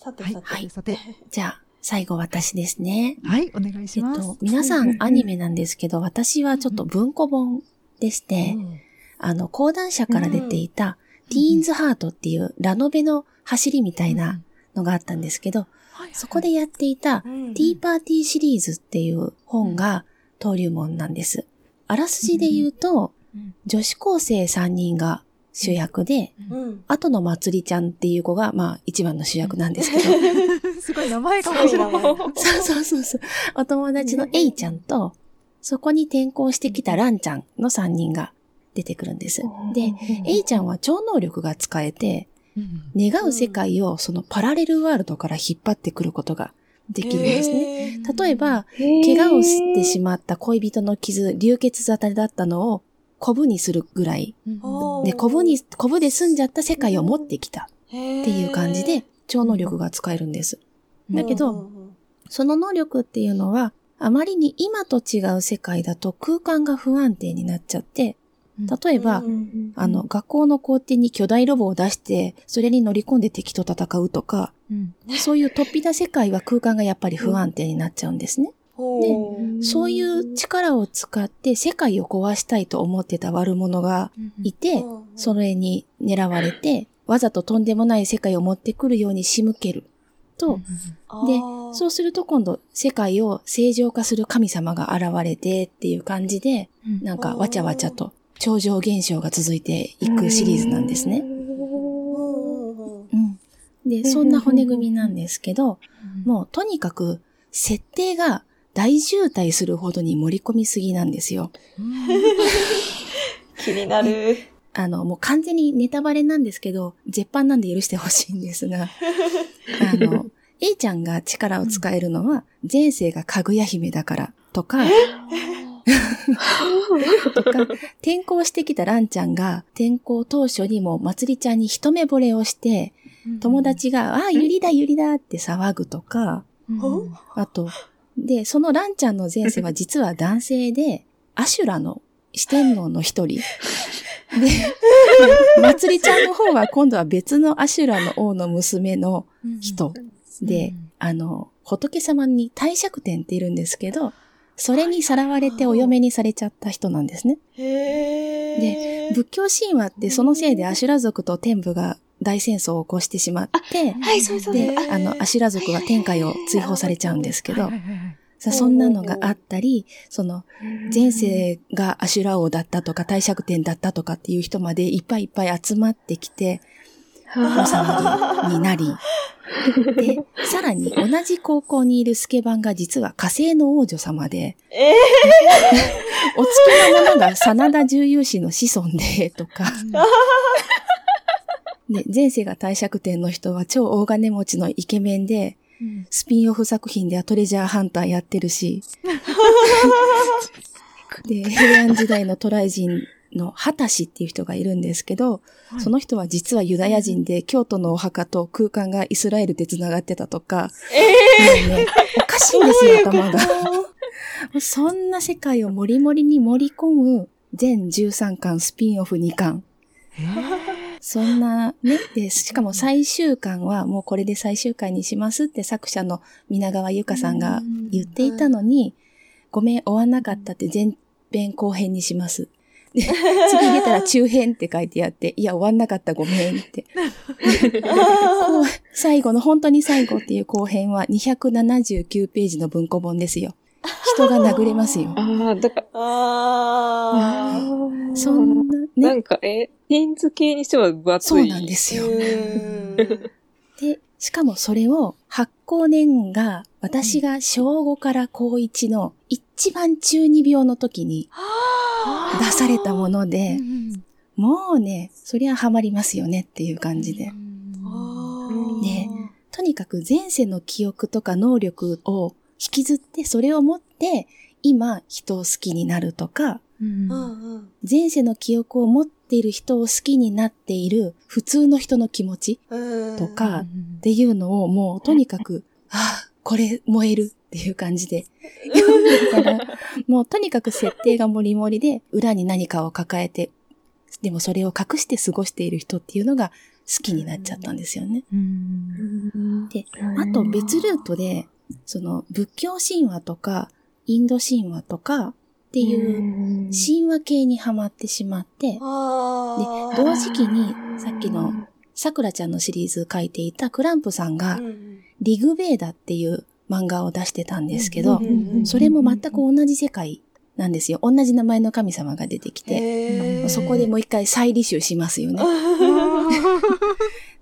さてさて。はい。さて。じゃあ、最後私ですね。はい、お願いします。えっと、皆さんアニメなんですけど、私はちょっと文庫本でして、あの、講談社から出ていた、ティーンズハートっていうラノベの走りみたいなのがあったんですけど、そこでやっていた、うんティーパーティーシリーズっていう本が登竜門なんです。あらすじで言うと、うん。女子高生3人が主役で、うん。後のまつりちゃんっていう子が、まあ、一番の主役なんですけど、すごい名前がすごい。そうそうそうそう。お友達のエイちゃんと、そこに転校してきたランちゃんの3人が出てくるんです。で、エイちゃんは超能力が使えて、うん願う世界をそのパラレルワールドから引っ張ってくることができるんですね。ね。例えば、怪我をしてしまった恋人の傷、流血沙汰だったのを、コブにするぐらい。で、コブに、コブで済んじゃった世界を持ってきた。っていう感じで、超能力が使えるんです。だけど、その能力っていうのは、あまりに今と違う世界だと空間が不安定になっちゃって、例えば、うん。あの、学校の校庭に巨大ロボを出して、それに乗り込んで敵と戦うとか、うん。そういう突飛な世界は空間がやっぱり不安定になっちゃうんですね。ほうそういう力を使って世界を壊したいと思ってた悪者がいて、うんそれに狙われて、わざととんでもない世界を持ってくるように仕向ける。と、でそうすると今度世界を正常化する神様が現れてっていう感じで、なんかわちゃわちゃと超常現象が続いていくシリーズなんですね。うん。で、そんな骨組みなんですけど、もうとにかく設定が大渋滞するほどに盛り込みすぎなんですよ。気になる。あの、もう完全にネタバレなんですけど、絶版なんで許してほしいんですが、あの、A ちゃんが力を使えるのは、前世がかぐや姫だからとか、とか、転校してきたランちゃんが、転校当初にもまつりちゃんに一目惚れをして、友達が、ああ、ゆりだゆりだって騒ぐとか、うん。あと、で、そのランちゃんの前世は実は男性で、アシュラの四天王の一人。で、まつりちゃんの方は今度は別のアシュラの王の娘の人で、あの、仏様に帝釈天っているんですけど、それにさらわれてお嫁にされちゃった人なんですね。へー仏教神話ってそのせいでアシュラ族と天部が大戦争を起こしてしまって、はい、そうそうで、ああの、アシュラ族は天界を追放されちゃうんですけどそんなのがあったり、その、前世がアシュラ王だったとか、帝釈天だったとかっていう人までいっぱいいっぱい集まってきて、お騒ぎになり、で、さらに同じ高校にいるスケバンが実は火星の王女様で、えお付きの者が真田重勇士の子孫で、とか、で、前世が帝釈天の人は超大金持ちのイケメンで、スピンオフ作品ではトレジャーハンターやってるし、で、平安時代の渡来人のハタシっていう人がいるんですけど、その人は実はユダヤ人で、京都のお墓と空間がイスラエルで繋がってたとか、もうね、おかしいんですよ、頭が。そんな世界をもりもりに盛り込む全13巻スピンオフ2巻。そんな、ね。で、しかも最終巻はもうこれで最終回にしますって作者の皆川由香さんが言っていたのに、ごめん、終わんなかったって前編後編にします。で、次出たら中編って書いてあって、いや、終わんなかったごめんって。最後の本当に最後っていう後編は279ページの文庫本ですよ。人が殴れますよ。ああ、だから、あーそんな、ね。なんか、え、ティーンズ系にしては分厚い。そうなんですよ。で、しかもそれを発行年が私が小5から高1の一番中二病の時に出されたもので、もうね、そりゃハマりますよねっていう感じで。あーねとにかく前世の記憶とか能力を引きずってそれを持って今人を好きになるとか、前世の記憶を持っている人を好きになっている普通の人の気持ちうん。とかっていうのをもうとにかく、あ あ、これ燃えるっていう感じで。読んでもうとにかく設定がもりもりで裏に何かを抱えて、でもそれを隠して過ごしている人っていうのがきになっちゃったんですよね。うん。で、あと別ルートで、その仏教神話とか、インド神話とかっていう神話系にハマってしまって、で、同時期にさっきのさくらちゃんのシリーズ書いていたクランプさんがリグベーダっていう漫画を出してたんですけどそれも全く同じ世界なんですよ。同じ名前の神様が出てきて、そこでもう一回再履修しますよね。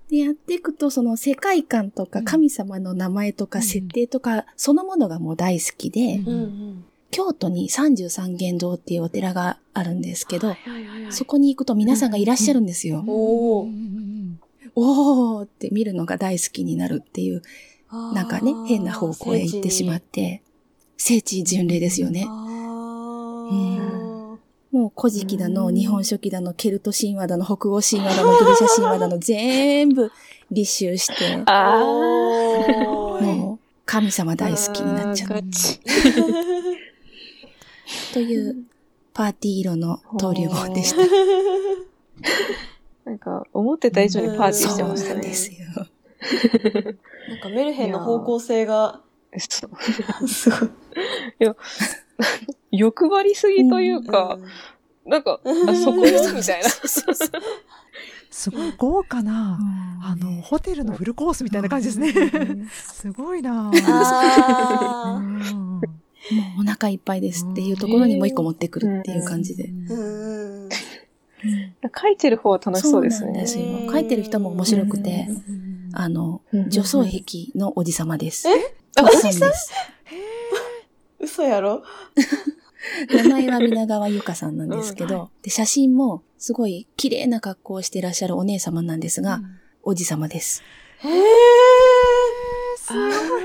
で、やっていくと、その世界観とか神様の名前とか設定とか、そのものがもう大好きで、うんうんうん京都に33元堂っていうお寺があるんですけど、はいはいはいそこに行くと皆さんがいらっしゃるんですよ。おーうん。おー。って見るのが大好きになるっていう、なんかね、変な方向へ行ってしまって、聖地巡礼ですよね。もう古事記だの、日本書紀だの、ケルト神話だの、北欧神話だの、ギリシャ神話だの、全部立秋して、もう神様大好きになっちゃう。というパーティー色の登竜門でした。なんか、思ってた以上にパーティーしてそうましたね。なんですよ。なんかメルヘンの方向性が、そうすごい。欲張りすぎというか、なんか、あそこよみたいな。すごい豪華な、あの、ホテルのフルコースみたいな感じですね。すごいなぁあお腹いっぱいですっていうところにもう一個持ってくるっていう感じで。ーうん。うん。書いてる方は楽しそうですねなん。で。す。書いてる人も面白くて、あの、女装壁のおじさまです。あおじさん。です。嘘やろ名前は皆川ゆかさん。なん。ですけど、で、写真もすごい綺麗な格好をしてらっしゃるお姉様なん。ですが、おじさまです。へーすごい。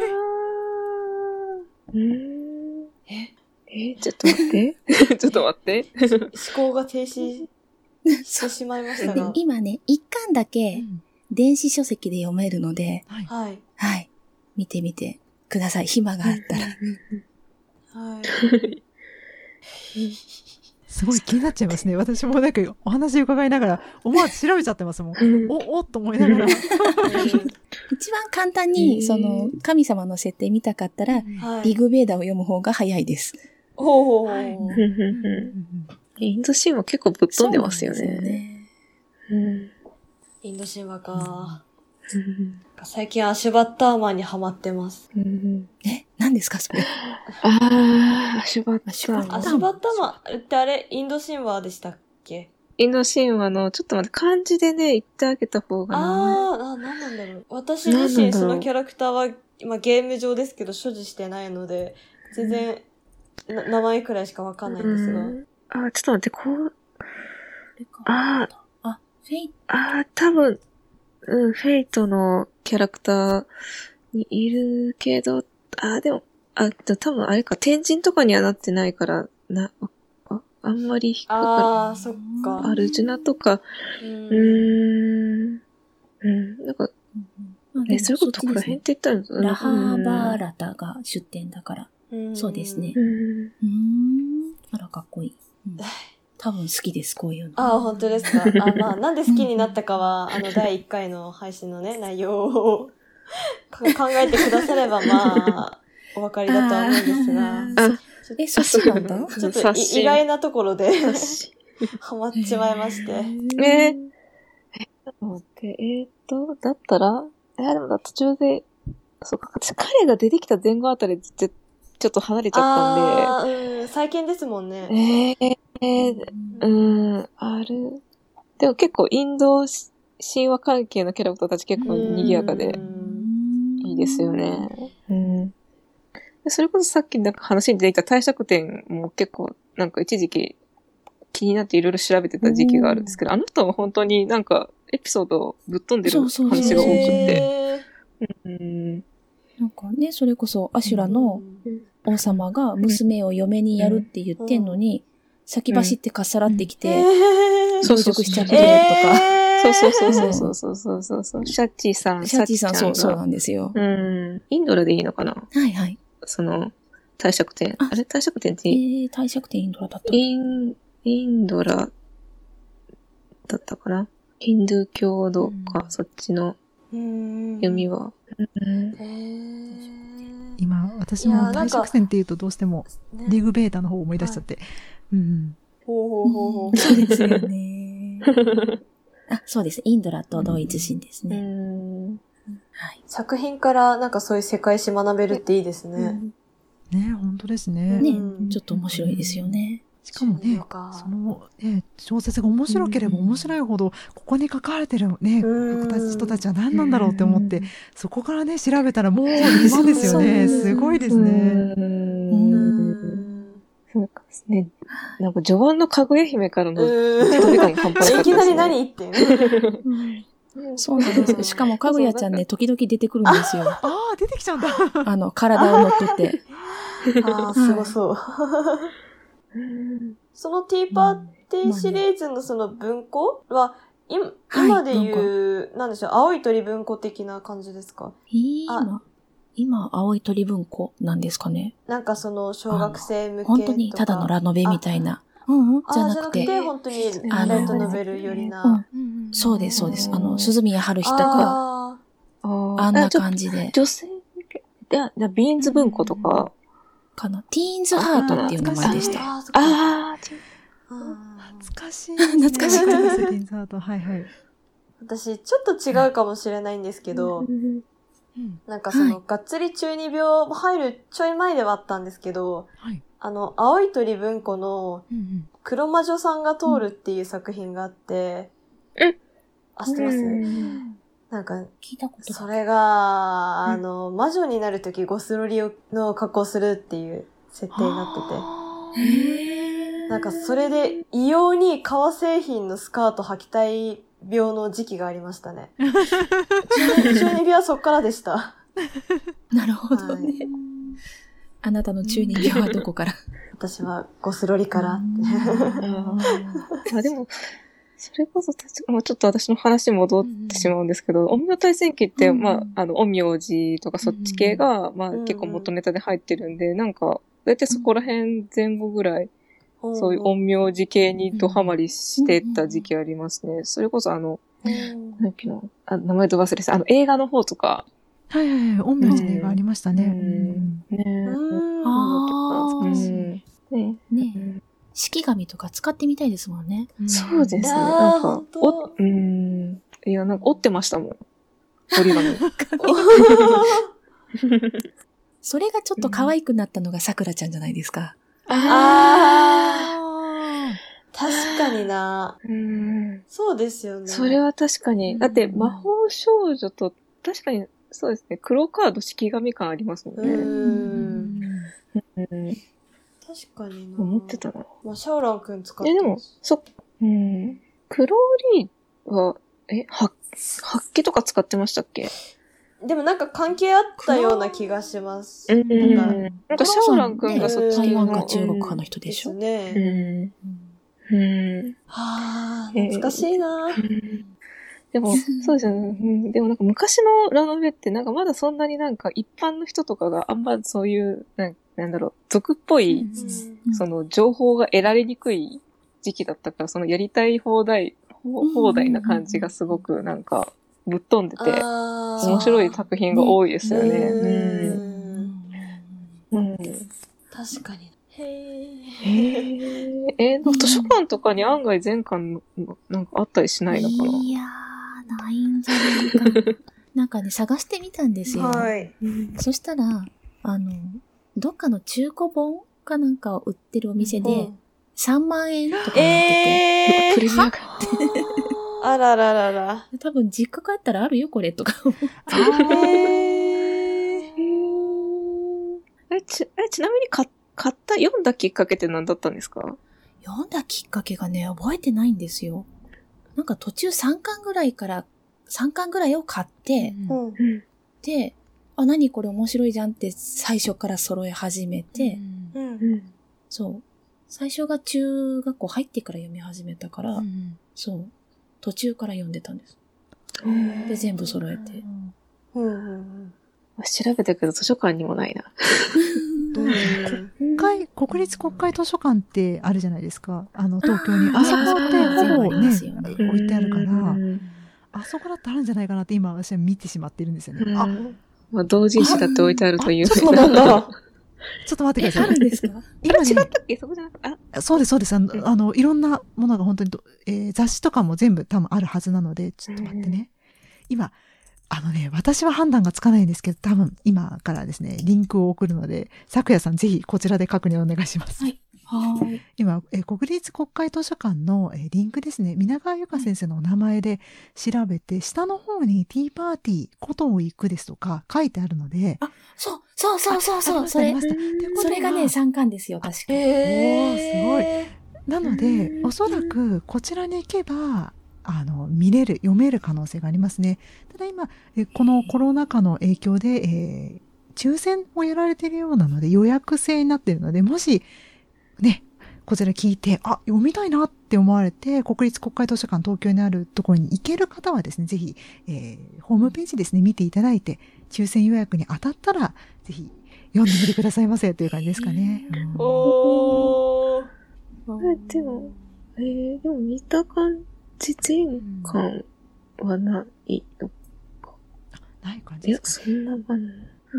うーんえ、ちょっと待って。ちょっと待って。思考が停止してしまいましたでが。今ね、一巻だけ電子書籍で読めるので、はい。はい。はい。見てみてください。暇があったら。はい。すごい気になっちゃいますね。私もなんかお話伺いながら思わず調べちゃってますもん。お、おっと思いながら。一番簡単に、その、神様の設定見たかったら、はい。リグベーダを読む方が早いです。ほうほうほう。インド神話結構ぶっ飛んでますよそうなんですね。うんインド神話か。最近アシュバッターマンにハマってます。うんえ、何ですかそれ？あー、アシュバッタアシュバッタアシュバッターマンってあれ、インド神話でしたっけ？インド神話の、ちょっと待って、漢字でね、言ってあげた方がな。あー、あ、なんなんだろう。私自身そのキャラクターは、まあ、ゲーム上ですけど所持してないので、全然、な名前くらいしかわかんないんですが。うん。あー、ちょっと待って、こう、あー、あ、フェイあー、多分、うん、フェイトのキャラクターにいるけど、あー、でも、あ、多分あれか、天神とかにはなってないから、な、あ、あんまり引っかかあー、そっか。る。アルジュナとか、う。うんーん、うん、なんか、え、そういうことここら辺って言ったら、うん。ラハーバーラタが出店だから。うんそうですねう。ん。うーん。あら、かっこいい。うん多分好きです、こういうの。ああ、本当ですか？あまあ、なんで好きになったかは、あの、第1回の配信のね、内容をか考えてくだされば、まあ、お分かりだとは思うんですが、あえ、そっちなんだちょっと意外なところで ハマっちまいまして。え待って、えーっと、だったら、えー、でもだ途中で、そうか、私彼が出てきた前後あたりでちょっと離れちゃっああ、うん、最近ですもんたんで、ね。えー、えー、うーん、ある。でも結構インド神話関係のキャラクターたち結構賑やかでう、んいいですよね。うん。でそれこそさっきなんか話に出てきた帝釈天も結構なんか一時期気になっていろいろ調べてた時期があるんですけど、あの人は本当になんかエピソードぶっ飛んでるそうそうそう話が多くて。へうん。なんかね、それこそアシュラの王様が娘を嫁にやるって言ってんのに、先走ってかっさらってきて、そうそうしちゃってるとか。そうそうそうそうそうそう。シャッチーさん、シャッチーさん、そう、そうなんですよ。うん。インドルでいいのかな？はいはい。その、退職点。あれ？退職点ってえー、帝釈天インドラだった。イン、インドラだったかな？ヒンドゥー教とか、そっちの読みは。うん。今、私も大食線って言うとどうしてもねリグベータの方を思い出しちゃって。うんほうほうほうほう。そうですよね。あ、そうです。インドラと同一神ですうね。ん。はい。作品からなんかそういう世界史学べるっていいですね。ね本当ですね。ねうん、ちょっと面白いですよね。しかもねそう、かその、ね、小説が面白ければ面白いほど、ここに書かれてるね、うん人たちは何なんだろうって思って、うんそこからね、調べたらもう今ですよね。すごいですうね。うんん。そうかですね。なんか序盤のかぐや姫からのうん飛び感が半端な。いきなり何っていうね。そうなんです。しかも、かぐやちゃんね、時々出てくるんですよ。ああ、出てきちゃうんだ。あの、体を乗っ取って。ああ、すごそう。うんそのティーパーティーシリーズのその文庫は、今、で言う、なんでしょう、青い鳥文庫的な感じですか？今、今、青い鳥文庫なんですかね？なんかその小学生向けとか。本当にただのラノベみたいな。うんうん、じゃあ、なくて。じゃなくて、本当にトノベルよりうな。ん、そうです、そうです。あの、鈴宮春日とか、あんな感じで、女性向けじゃあ、じゃあビーンズ文庫とか。かな。ティーンズハートっていう名前でした。ーあ。あ懐かしい、懐かしいセティンザート。はい はい。私、ちょっと違うかもしれないんですけど、うんなんかその、はいがっつり中二病入るちょい前ではあったんですけど、はい。あの、青い鳥文庫の黒魔女さんが通るっていう作品があって、えあ、知ってます？うんなんか、聞いたことそれが、あの、魔女になるときゴスロリの格好するっていう設定になってて。へーなんかそれで異様に革製品のスカート履きたい病の時期がありましたね。中 中二病はそっからでした。なるほどね。はいあなたの中二病はどこから？私はゴスロリから。あでも、それこそ確か、まあ、ちょっと私の話に戻ってしまうんですけど、陰陽大戦記って、うんまあ、あの、陰陽師とかそっち系が、まあ、うん結構元ネタで入ってるんで、なんか、だいたいそこら辺前後ぐらい、そういう陰陽師系にドハマりしてた時期ありますね。それこそあの、うん。なんだっけな、あ名前と忘れてた、あの、映画の方とか、はいはいはい。陰陽師の映画ありましたね。うん。ねうん。あー。うん懐か。しい。ねね式紙とか使ってみたいですもんね。うんそうですね。なんかお、うん。いや、なんか折ってましたもん。折り紙。それがちょっと可愛くなったのがさくらちゃんじゃないですか。ああー確かにな。うん。そうですよね。それは確かに。だって、魔法少女と、確かに、そうですね。黒カード式紙感ありますもんうね。ん。うん。確かにな。思ってたな。まあ、シャオランくん使ってえ。でも、そ、うん。クローリーは、え、は、発揮とか使ってましたっけ？でもなんか関係あったような気がします。うん。なんかなんかシャオラン君がそっち台湾のか中国かの人でしょ。うね。ん。うん。はあ、懐かしいな。でも、そうですよね。うんでもなんか昔のラノベってなんかまだそんなになんか一般の人とかがあんまそういう、なんなんだろう、俗っぽい、うんその情報が得られにくい時期だったから、そのやりたい放題、放放題な感じがすごくなんかぶっ飛んでて、面白い作品が多いですよね。ううんん。うん。確かに。へへーえー、図書館とかに案外全巻のなんかあったりしないのかな？いやー、ないんじゃないかな。なんかね、探してみたんですよ。はい。そしたら、あの、どっかの中古本かなんかを売ってるお店で、3万円とかなってて、えープレミアが。あらららら。多分実家帰ったらあるよ、これ、とか。ええ、ち、え、ちなみに買買った、読んだきっかけって何だったんですか？読んだきっかけがね、覚えてないんですよ。なんか途中3巻ぐらいから、3巻ぐらいを買って、ーうん。で、あ、何これ面白いじゃんって最初から揃え始めて、うん。そう。最初が中学校入ってから読み始めたから、そう。途中から読んでたんです。で、全部揃えて。うん。うん。調べたけど図書館にもないな。どう？でしょううん今会、国立国会図書館ってあるじゃないですか。あの、東京に。あそこってほぼねますよね、置いてあるからう、んあそこだってあるんじゃないかなって今私は見てしまってるんですよね。あ、まあ、同人誌だって置いてあるという。そうなんだ。ちょっと待ってえ、くださいあるん。ですか？今ね違ったっけ？そこじゃなそうです、そうです。あの、うんあのいろんなものが本当にど、えー雑誌とかも全部多分あるはずなので、ちょっと待ってね。今、あのね、私は判断がつかないんですけど、多分今からですね、リンクを送るので、咲夜さんぜひこちらで確認お願いします。はいはい。今、えー国立国会図書館の、えーリンクですね、皆川由香先生のお名前で調べて、下の方にティーパーティー、ことを行くですとか書いてあるので、そう、そうそうそうあそう、それ。それがね、3巻ですよ、確か。に。えなので、おそらくこちらに行けば、あの、見れる、読める可能性がありますね。ただ今、えこのコロナ禍の影響で、えー抽選をやられているようなので、予約制になっているので、もし、ね、こちら聞いて、あ、読みたいなって思われて、国立国会図書館東京にあるところに行ける方はですね、ぜひ、えーホームページですね、見ていただいて、抽選予約に当たったら、ぜひ、読んでみてくださいませという感じですかね。うんおー。えでも、えー、でも見た感じ、全巻はないのない感じいや、ですか？そんな感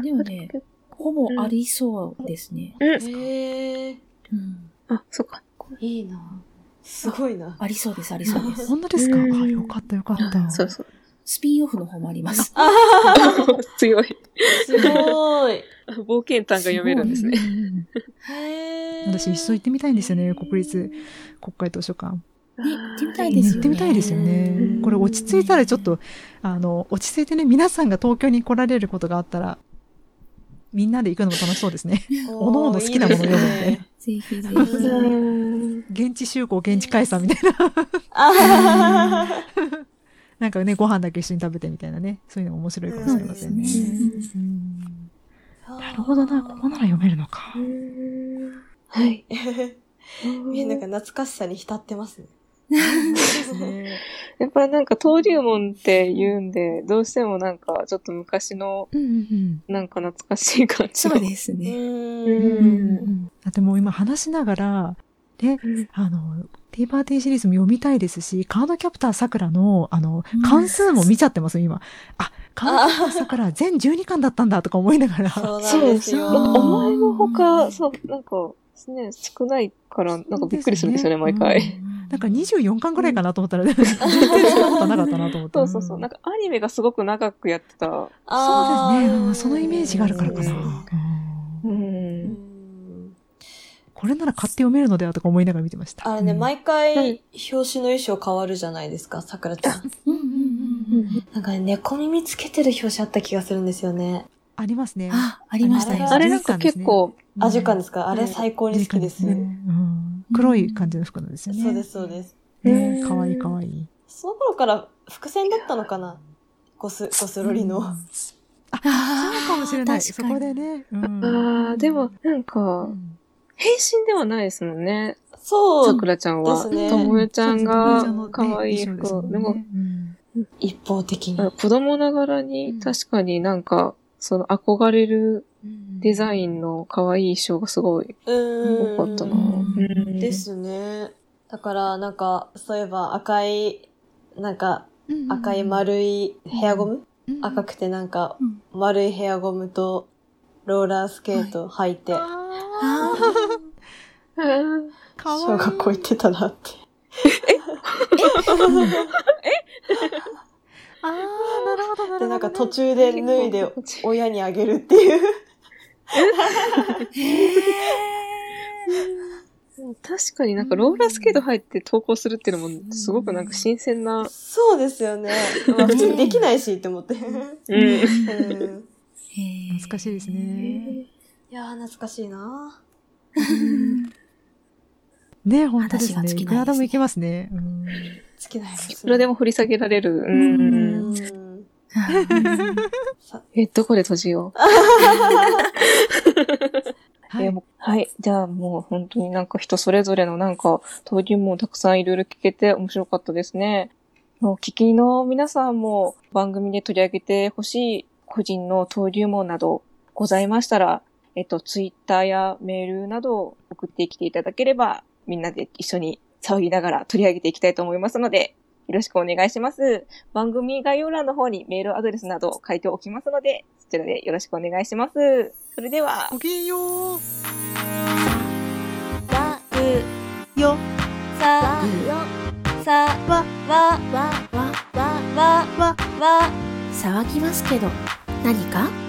でもね、じ。ほぼありそうですね。うん。えー、うん。あ、そっか。いいな。すごいな。ありそうです、ありそうです。本当ですか？うんあ、よかったよかった。そうそう。スピンオフの方もあります。強 い。すごい。冒険探が読めるんですね。うんうんうんへー私一層行ってみたいんですよね、国立国会図書館。ね行ってみたいですよね行ってみたいですよね。これ落ち着いたらちょっと、あの、落ち着いてね、皆さんが東京に来られることがあったら、みんなで行くのも楽しそうですね。おのおの好きなもの読むんでいいすねぜひぜうんひ。うん現地集合、現地解散みたいな。あなんかね、ご飯だけ一緒に食べてみたいなね。そういうのも面白いかもしれませんね。なるほどな、ここなら読めるのか。はい。みんなが懐かしさに浸ってますね。ね やっぱりなんか登竜門って言うんで、どうしてもなんかちょっと昔のうんうんうん。なんか懐かしい感じの。そうですう。ね。ん。だってもう今話しながら、ね、うんあの、ティーパーティーシリーズも読みたいですし、カードキャプターさくらの、あのうん、関数も見ちゃってます、今。あ、カードキャプターさくら全12巻だったんだとか思いながら。そうでですすよ。よ。お前のほか、そう、なんか、ね、少ないから、なんかびっくりするんですよね、毎回。なんか24巻ぐらいかなと思ったら、全然そんなことなかったなと思って。そうそうそう。なんかアニメがすごく長くやってた。そうですね。うんそのイメージがあるからかな。ううんこれなら買って読めるのではとか思いながら見てました。あれね、うん毎回、表紙の衣装変わるじゃないですか、さくらちゃん。うんうんうんうん。なんかね、猫耳つけてる表紙あった気がするんですよね。ありますね。あ、ありましたよ。あれなんか結構、あ、10巻ですか、んあれ最高に好きです。ねうん黒い感じの服なんですよね。そうです、そうです。かわいいかわいい。その頃から伏線だったのかな？ゴス、ゴスロリの。あ、あそうかもしれない。そこでね。うんああ、でも、なんうか、ん変身ではないですもんね。そうさく、らちゃんは。ですねともえちゃんがそうそう可愛い服でも、うん一方的に。あ子供ながらうんに確かになんか、その憧れるデザインの可愛い衣装がすごいうん。多かったな。ですね。だから、なんか、そういえば赤い、なんか、赤い丸いヘアゴム、うん赤くてなんかうん、丸いヘアゴムと、ローラースケート履いて、ああうんーかわいい。小学校行ってたなって。ああ、なるほど、なるほど。で、なんか途中で脱いで親にあげるっていう。確かになんかローラースケート入って投稿するっていうのもすごくなんか新鮮な。そうですよね。まあ普通にできないしって思って。うん。懐かしいですね。いやー、懐かしいな ね、本当ですね。いですねいくらでもいけますね。うん好きなやつ。いくらでも掘り下げられる。う。うん え、どこで閉じよう？はいはい。じゃあもう本当になんか人それぞれのなんか登竜門たくさんいろいろ聞けて面白かったですね。もう聞きの皆さんも番組で取り上げてほしい個人の登竜門などございましたら、えっと、ツイッターやメールなどを送ってきていただければ、みんなで一緒に騒ぎながら取り上げていきたいと思いますので、よろしくお願いします。番組概要欄の方にメールアドレスなど書いておきますので、そちらでよろしくお願いします。それでは。ごきげんよう。わうよさよさわわわわわわわ騒ぎますけど何か？